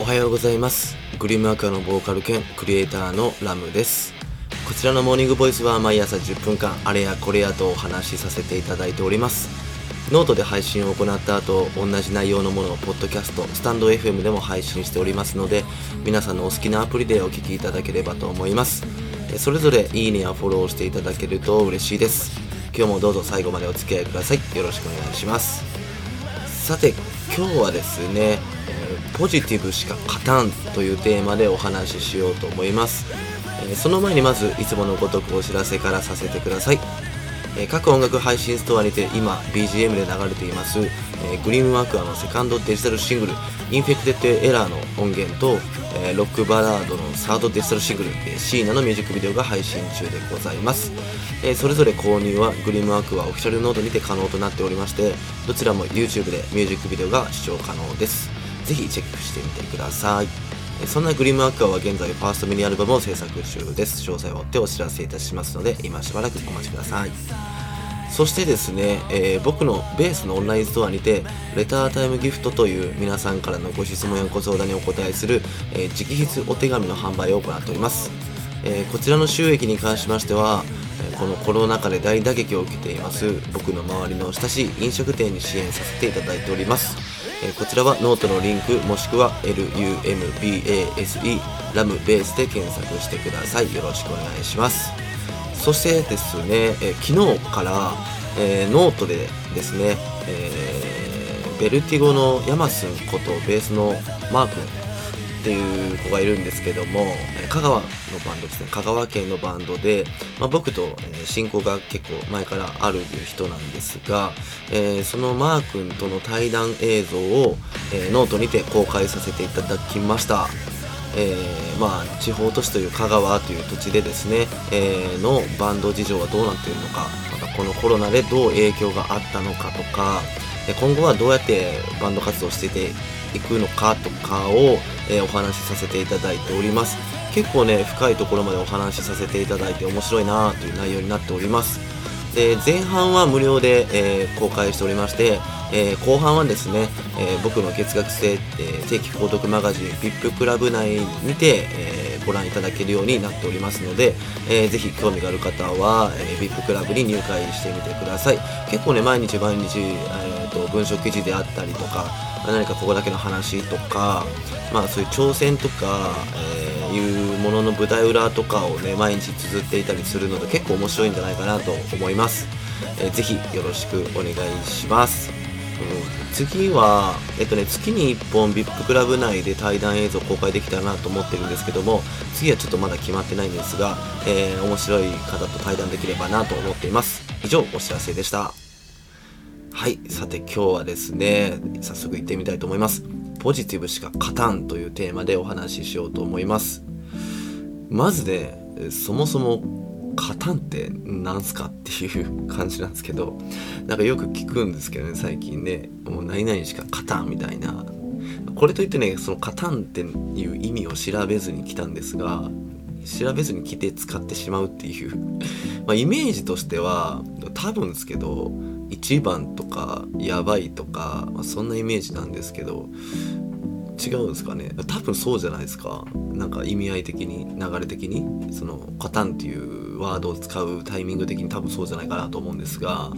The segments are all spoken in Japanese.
おはようございます。グリムアクアのボーカル兼クリエイターのラムです。こちらのモーニングボイスは毎朝10分間あれやこれやとお話しさせていただいております。ノートで配信を行った後同じ内容のものをポッドキャストスタンド FM でも配信しておりますので皆さんのお好きなアプリでお聴きいただければと思います。それぞれいいねやフォローしていただけると嬉しいです。今日もどうぞ最後までお付き合いください。よろしくお願いします。さて今日はですねポジティブしか勝たんというテーマでお話ししようと思います。えその前にまずいつものごとくお知らせからさせてください。え各音楽配信ストアにて今 BGM で流れていますえグリーンワークアのセカンドデジタルシングル Infected Error の音源とえロックバラードのサードデジタルシングルシーナのミュージックビデオが配信中でございます。えそれぞれ購入はグリームワークはオフィシャルノートにて可能となっておりましてどちらも YouTube でミュージックビデオが視聴可能です。ぜひチェックしてみてください。そんなグリムアクアは現在ファーストミニアルバムを制作中です。詳細を追ってお知らせいたしますので今しばらくお待ちください。そしてですね、えー、僕のベースのオンラインストアにてレタータイムギフトという皆さんからのご質問やご相談にお答えする、えー、直筆お手紙の販売を行っております、えー、こちらの収益に関しましてはえこのコロナ禍で大打撃を受けています僕の周りの親しい飲食店に支援させていただいております。えこちらはノートのリンクもしくは LUMBASE ラムベースで検索してください。よろしくお願いします。そしてですね、え昨日から、えー、ノートでですね、えー、ベルティゴのヤマスンことベースのマー君っていう子がいるんですけども香川のバンドですね。香川県のバンドで、まあ、僕と親交が結構前からある人なんですが、えー、そのマー君との対談映像を、えー、ノートにて公開させていただきました。えー、まあ地方都市という香川という土地でですね、えー、のバンド事情はどうなっているのかまたこのコロナでどう影響があったのかとか今後はどうやってバンド活動してていくのかとかを、え、お話しさせていただいております。結構ね深いところまでお話しさせていただいて面白いなという内容になっております。で前半は無料で、えー、公開しておりまして、えー、後半はですね、えー、僕の月額制、え定期購読マガジン VIP クラブ内にて、えご覧いただけるようになっておりますので、えー、ぜひ興味がある方は、え VIP クラブに入会してみてください。結構ね毎日毎日、えーと文章記事であったりとか何かここだけの話とか、まあそういう挑戦とか、えー、いうものの舞台裏とかをね、毎日綴っていたりするので結構面白いんじゃないかなと思います。えー、ぜひよろしくお願いします。うん、次は、えっとね、月に1本 VIP クラブ内で対談映像公開できたらなと思ってるんですけども、次はちょっとまだ決まってないんですが、えー、面白い方と対談できればなと思っています。以上、お知らせでした。はい。さて今日はですね、早速行ってみたいと思います。ポジティブしか勝たんというテーマでお話ししようと思います。まずね、そもそも勝たんって何すかっていう感じなんですけど、なんかよく聞くんですけどね、最近ね、もう何々しか勝たんみたいな。これといってね、その勝たんっていう意味を調べずに来たんですが、調べずに来て使ってしまうっていうまあ、イメージとしては多分ですけど1番とかやばいとか、まあ、そんなイメージなんですけど違うんですかね。多分そうじゃないですか。なんか意味合い的に流れ的にその「カタン」っていうワードを使うタイミング的に多分そうじゃないかなと思うんですが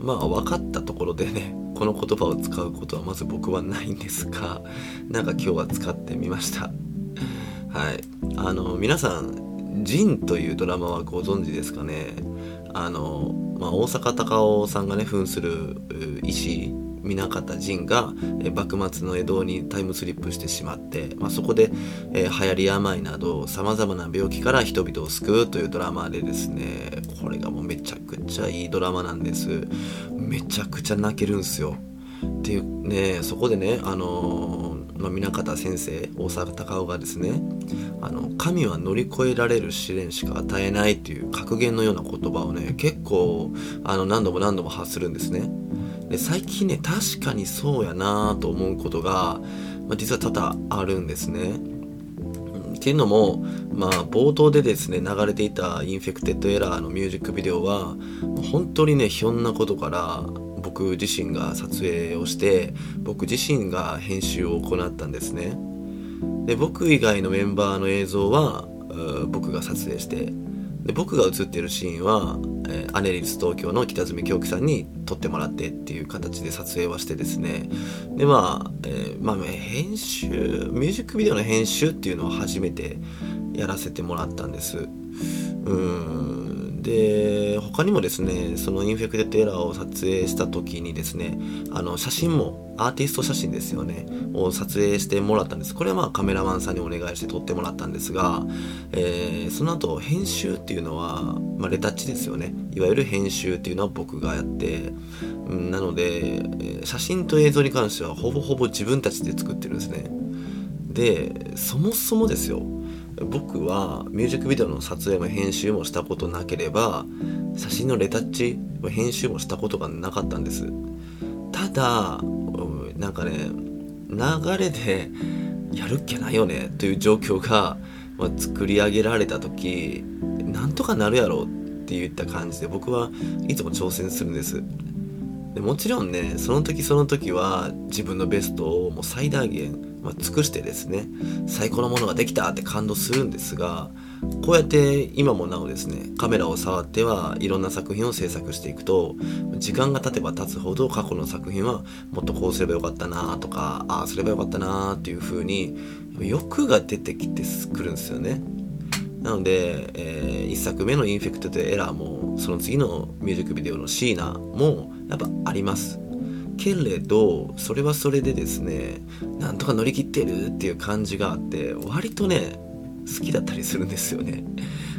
まあ分かったところでねこの言葉を使うことはまず僕はないんですがなんか今日は使ってみました。はい。あの皆さん「ジン」というドラマはご存知ですかね。あの、まあ、大阪隆夫さんがね扮する医師南方仁が、え幕末の江戸にタイムスリップしてしまって、まあ、そこで、えー、流行り病などさまざまな病気から人々を救うというドラマでですねこれがもうめちゃくちゃいいドラマなんです。めちゃくちゃ泣けるんすよ。っていうねそこでねあのー、ま、南方先生大沢たかおがですねあの神は乗り越えられる試練しか与えないっていう格言のような言葉をね結構あの何度も何度も発するんですね。で最近ね確かにそうやなと思うことが、まあ、実は多々あるんですね。っていうのも、まあ、冒頭でですね流れていた「インフェクテッドエラー」のミュージックビデオは本当にねひょんなことから僕自身が撮影をして僕自身が編集を行ったんですね。で僕以外のメンバーの映像は僕が撮影してで僕が映ってるシーンは、えー、アネリス東京の北爪京樹さんに撮ってもらってっていう形で撮影はしてですね。でまあ、えー、まあ、編集ミュージックビデオの編集っていうのは初めてやらせてもらったんです。うん。で他にもですねその Infected Error を撮影した時にですねあの写真もアーティスト写真ですよねを撮影してもらったんです。これはまあカメラマンさんにお願いして撮ってもらったんですが、えー、その後編集っていうのは、まあ、レタッチですよね。いわゆる編集っていうのは僕がやって、うん、なので写真と映像に関してはほぼほぼ自分たちで作ってるんですね。でそもそもですよ僕はミュージックビデオの撮影も編集もしたことなければ写真のレタッチ編集もしたことがなかったんです。ただなんかね流れでやるっきゃないよねという状況が、まあ、作り上げられた時なんとかなるやろって言った感じで僕はいつも挑戦するんです。でもちろんねその時その時は自分のベストをもう最大限まあ、尽くしてですね最高のものができたって感動するんですがこうやって今もなおですねカメラを触ってはいろんな作品を制作していくと時間が経てば経つほど過去の作品はもっとこうすればよかったなとかああすればよかったなっていう風に欲が出てきてくるんですよね。なので、えー、1作目のインフェクトでエラーもその次のミュージックビデオのシーナもやっぱあります。けれどそれはそれでですねなんとか乗り切ってるっていう感じがあって割とね好きだったりするんですよね。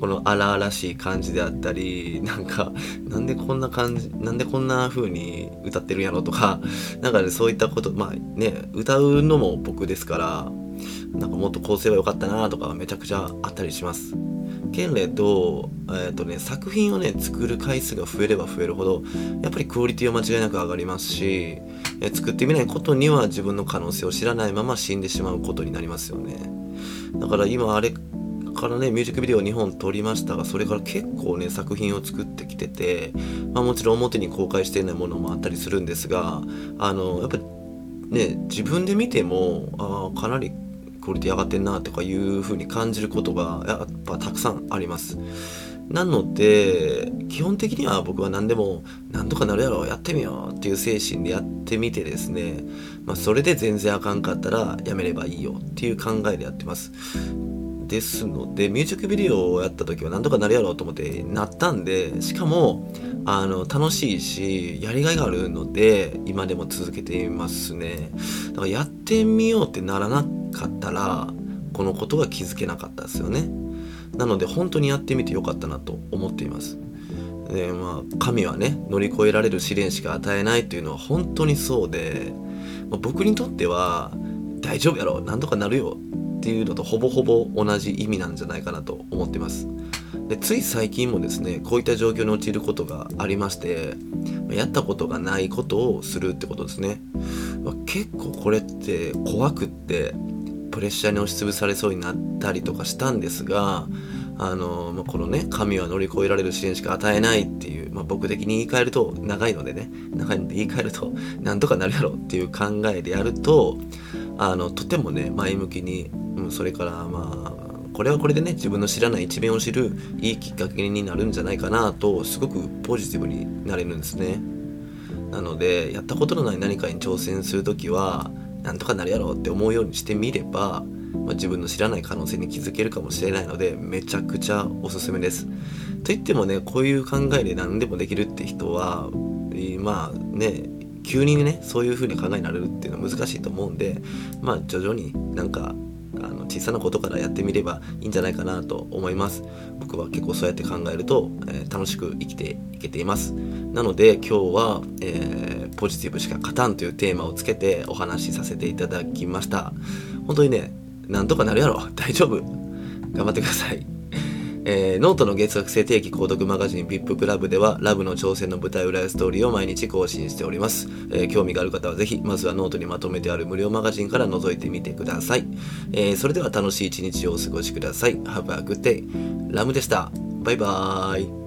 この荒々しい感じであったりなんかなんでこんな感じなんでこんな風に歌ってるんやろとかなんかねそういったことまあね歌うのも僕ですからなんかもっと構成は良かったなとかめちゃくちゃあったりします。けれど、えーとね、作品をね作る回数が増えれば増えるほどやっぱりクオリティは間違いなく上がりますし、えー、作ってみないことには自分の可能性を知らないまま死んでしまうことになりますよね。だから今あれからねミュージックビデオ2本撮りましたがそれから結構ね作品を作ってきてて、まあ、もちろん表に公開していないものもあったりするんですがあのやっぱね自分で見てもあかなりクオリティ上がってんなとかいう風に感じることがやっぱたくさんあります。なので基本的には僕は何でも何とかなるやろやってみようっていう精神でやってみてですね、まあ、それで全然あかんかったらやめればいいよっていう考えでやってます。ですのでミュージックビデオをやった時は何とかなるやろうと思ってなったんでしかもあの楽しいしやりがいがあるので今でも続けていますねだからやってみようってならなかったらこのことが気づけなかったですよね。なので本当にやってみてよかったなと思っています。でまあ神はね乗り越えられる試練しか与えないというのは本当にそうで、まあ、僕にとっては大丈夫やろなんとかなるよっていうのとほぼほぼ同じ意味なんじゃないかなと思ってます。でつい最近もですねこういった状況に陥ることがありましてやったことがないことをするってことですね。ま結構これって怖くってプレッシャーに押しつぶされそうになったりとかしたんですがあの、まあ、このね神は乗り越えられる支援しか与えないっていう、まあ、僕的に言い換えると長いのでね長いので言い換えるとなんとかなるやろうっていう考えでやるとあのとてもね前向きに、うん、それからまあこれはこれでね自分の知らない一面を知るいいきっかけになるんじゃないかなとすごくポジティブになれるんですね。なのでやったことのない何かに挑戦する時はなんとかなるやろうって思うようにしてみれば、まあ、自分の知らない可能性に気づけるかもしれないのでめちゃくちゃおすすめです。といってもねこういう考えで何でもできるって人はまあね急にねそういう風に考えになれるっていうのは難しいと思うんでまあ徐々になんかあの小さなことからやってみればいいんじゃないかなと思います。僕は結構そうやって考えると、えー、楽しく生きていけています。なので今日は、えー、ポジティブしか勝たんというテーマをつけてお話しさせていただきました。本当にねなんとかなるやろ。大丈夫。頑張ってください。えー、ノートの月額制定期購読マガジン VIP クラブではラムの挑戦の舞台裏やストーリーを毎日更新しております、えー、興味がある方はぜひまずはノートにまとめてある無料マガジンから覗いてみてください、えー、それでは楽しい一日をお過ごしください。Have a good day ラムでした。バイバーイ。